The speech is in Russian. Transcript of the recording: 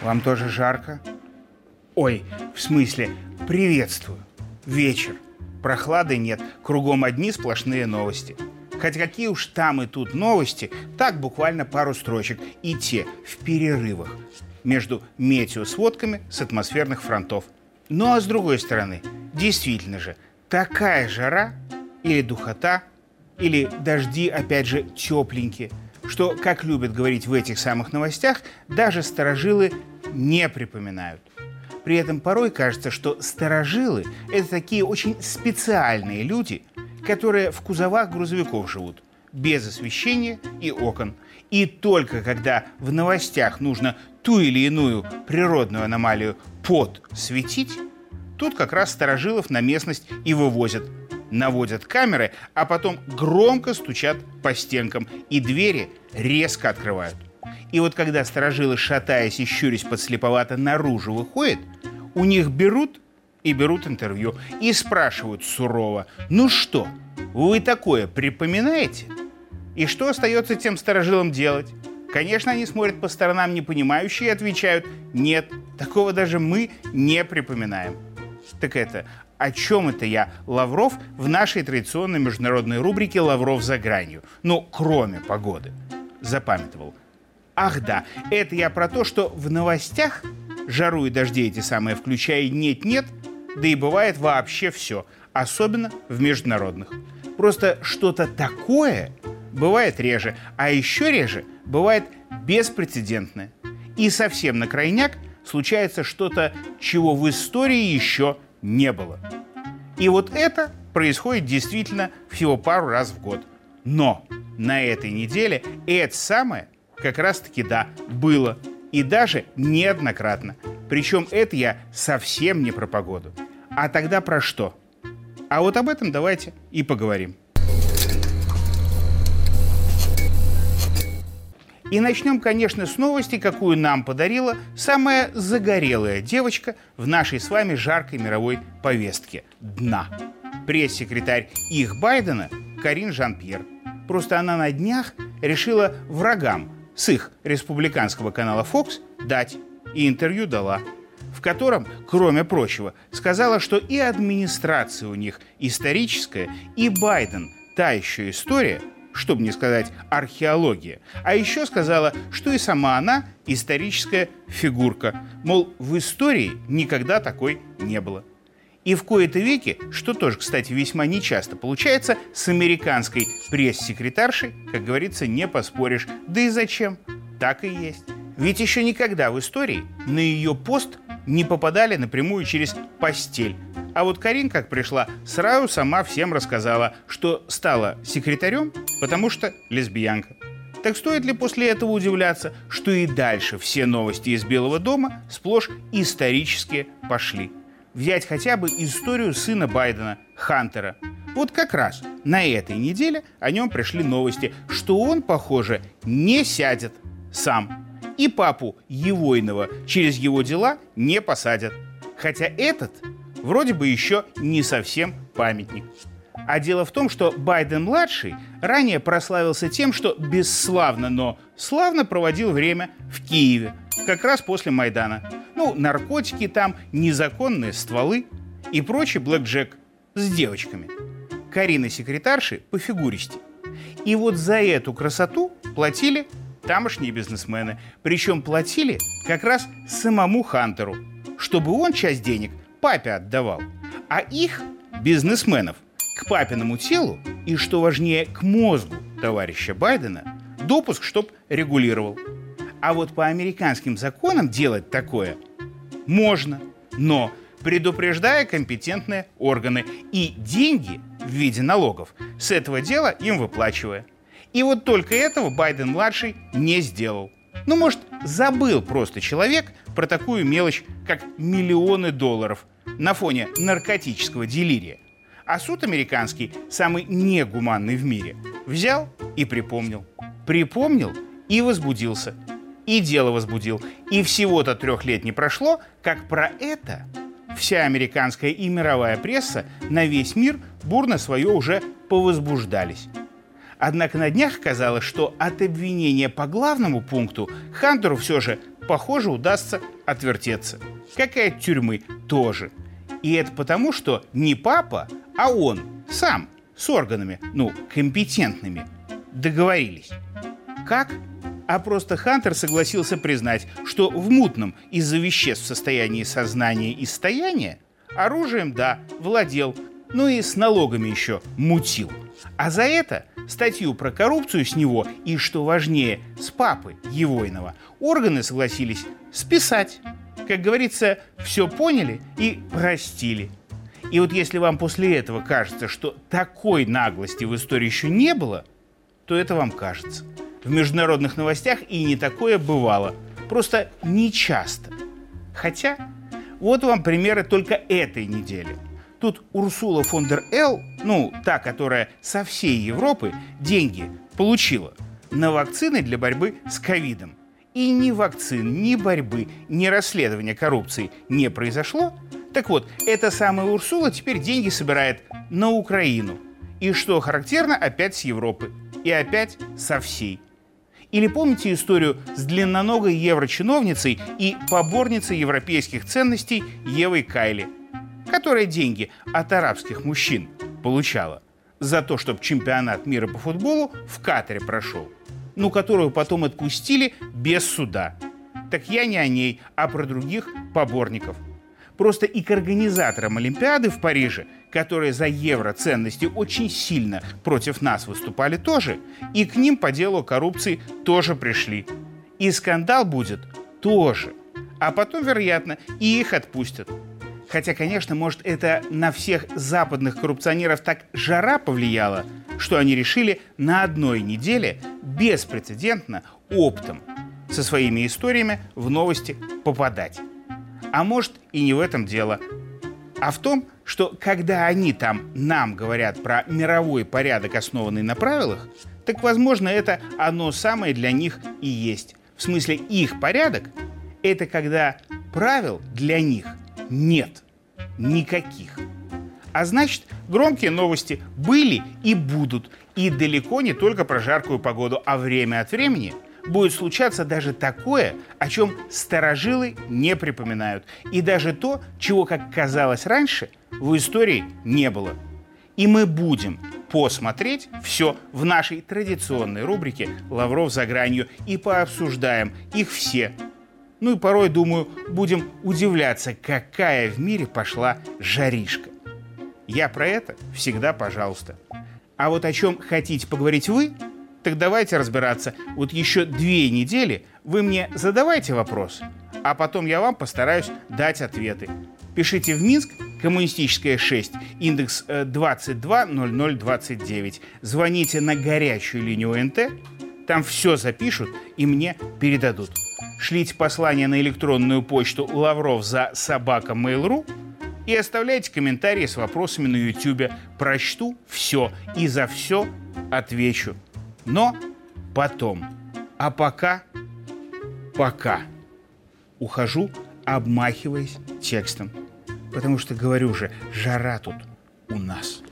Вам тоже жарко? Ой, в смысле, приветствую. Вечер. Прохлады нет, кругом одни сплошные новости. Хоть какие уж там и тут новости, так буквально пару строчек, и те в перерывах между метеосводками с атмосферных фронтов. Ну а с другой стороны, действительно же, такая жара или духота, или дожди, опять же, тепленькие, что, как любят говорить в этих самых новостях, даже старожилы не припоминают. При этом порой кажется, что старожилы – это такие очень специальные люди, которые в кузовах грузовиков живут, без освещения и окон. И только когда в новостях нужно ту или иную природную аномалию подсветить, тут как раз старожилов на местность и вывозят. Наводят камеры, а потом громко стучат по стенкам, и двери резко открывают. И вот когда сторожилы, шатаясь и щурясь подслеповато, наружу выходят, у них берут и берут интервью и спрашивают сурово, ну что, вы такое припоминаете? И что остается тем сторожилам делать? Конечно, они смотрят по сторонам непонимающие и отвечают, нет, такого даже мы не припоминаем. Так это, о чем это я, Лавров, в нашей традиционной международной рубрике «Лавров за гранью»? Ну, кроме погоды. Запамятовал. Ах да, это я про то, что в новостях жару и дожди эти самые, включая нет-нет, да и бывает вообще все, особенно в международных. Просто что-то такое бывает реже, а еще реже бывает беспрецедентное. И совсем на крайняк случается что-то, чего в истории еще не было. И вот это происходит действительно всего пару раз в год. Но на этой неделе это самое – как раз-таки да, было. И даже неоднократно. Причем это я совсем не про погоду. А тогда про что? А вот об этом давайте и поговорим. И начнем, конечно, с новости, какую нам подарила самая загорелая девочка в нашей с вами жаркой мировой повестке – дна. Пресс-секретарь их Байдена Карин Жан-Пьер. Просто она на днях решила врагам с их республиканского канала Fox дать и интервью дала, в котором, кроме прочего, сказала, что и администрация у них историческая, и Байден та еще история, чтобы не сказать археология. А еще сказала, что и сама она историческая фигурка. Мол, в истории никогда такой не было. И в кои-то веки, что тоже, кстати, весьма нечасто получается, с американской пресс-секретаршей, как говорится, не поспоришь. Да и зачем? Так и есть. Ведь еще никогда в истории на ее пост не попадали напрямую через постель. А вот Карин, как пришла, сразу сама всем рассказала, что стала секретарем, потому что лесбиянка. Так стоит ли после этого удивляться, что и дальше все новости из Белого дома сплошь исторические пошли? взять хотя бы историю сына Байдена, Хантера. Вот как раз на этой неделе о нем пришли новости, что он, похоже, не сядет сам. И папу Евойного через его дела не посадят. Хотя этот вроде бы еще не совсем памятник. А дело в том, что Байден-младший ранее прославился тем, что бесславно, но славно проводил время в Киеве, как раз после Майдана. Ну, наркотики там, незаконные стволы и прочий блэкджек с девочками. Карина секретарши по фигуристе. И вот за эту красоту платили тамошние бизнесмены. Причем платили как раз самому Хантеру, чтобы он часть денег папе отдавал. А их, бизнесменов, к папиному телу и, что важнее, к мозгу товарища Байдена, допуск, чтоб регулировал. А вот по американским законам делать такое – можно, но предупреждая компетентные органы и деньги в виде налогов с этого дела им выплачивая. И вот только этого Байден-младший не сделал. Ну, может, забыл просто человек про такую мелочь, как миллионы долларов на фоне наркотического делирия. А суд американский, самый негуманный в мире, взял и припомнил. Припомнил и возбудился – и дело возбудил. И всего-то трех лет не прошло, как про это вся американская и мировая пресса на весь мир бурно свое уже повозбуждались. Однако на днях оказалось, что от обвинения по главному пункту Хантеру все же, похоже, удастся отвертеться. Какая тюрьмы тоже. И это потому, что не папа, а он сам с органами, ну, компетентными, договорились. Как? А просто Хантер согласился признать, что в мутном из-за веществ в состоянии сознания и стояния оружием, да, владел, ну и с налогами еще мутил. А за это статью про коррупцию с него и, что важнее, с папы Евойного органы согласились списать. Как говорится, все поняли и простили. И вот если вам после этого кажется, что такой наглости в истории еще не было, то это вам кажется. В международных новостях и не такое бывало. Просто не часто. Хотя, вот вам примеры только этой недели – Тут Урсула фон дер Эл, ну, та, которая со всей Европы деньги получила на вакцины для борьбы с ковидом. И ни вакцин, ни борьбы, ни расследования коррупции не произошло. Так вот, эта самая Урсула теперь деньги собирает на Украину. И что характерно, опять с Европы. И опять со всей. Или помните историю с длинноногой еврочиновницей и поборницей европейских ценностей Евой Кайли – которая деньги от арабских мужчин получала за то, чтобы чемпионат мира по футболу в Катаре прошел, ну, которую потом отпустили без суда. Так я не о ней, а про других поборников. Просто и к организаторам Олимпиады в Париже, которые за евро ценности очень сильно против нас выступали тоже, и к ним по делу коррупции тоже пришли. И скандал будет тоже. А потом, вероятно, и их отпустят. Хотя, конечно, может, это на всех западных коррупционеров так жара повлияла, что они решили на одной неделе беспрецедентно оптом со своими историями в новости попадать. А может, и не в этом дело, а в том, что когда они там нам говорят про мировой порядок, основанный на правилах, так, возможно, это оно самое для них и есть. В смысле, их порядок – это когда правил для них – нет. Никаких. А значит, громкие новости были и будут. И далеко не только про жаркую погоду, а время от времени будет случаться даже такое, о чем старожилы не припоминают. И даже то, чего, как казалось раньше, в истории не было. И мы будем посмотреть все в нашей традиционной рубрике «Лавров за гранью» и пообсуждаем их все ну и порой, думаю, будем удивляться, какая в мире пошла жаришка. Я про это всегда пожалуйста. А вот о чем хотите поговорить вы, так давайте разбираться. Вот еще две недели вы мне задавайте вопросы, а потом я вам постараюсь дать ответы. Пишите в Минск, коммунистическая 6, индекс 220029. Э, Звоните на горячую линию НТ, там все запишут и мне передадут шлите послание на электронную почту Лавров за собака Mail.ru и оставляйте комментарии с вопросами на YouTube. Прочту все и за все отвечу. Но потом. А пока, пока ухожу, обмахиваясь текстом. Потому что, говорю же, жара тут у нас.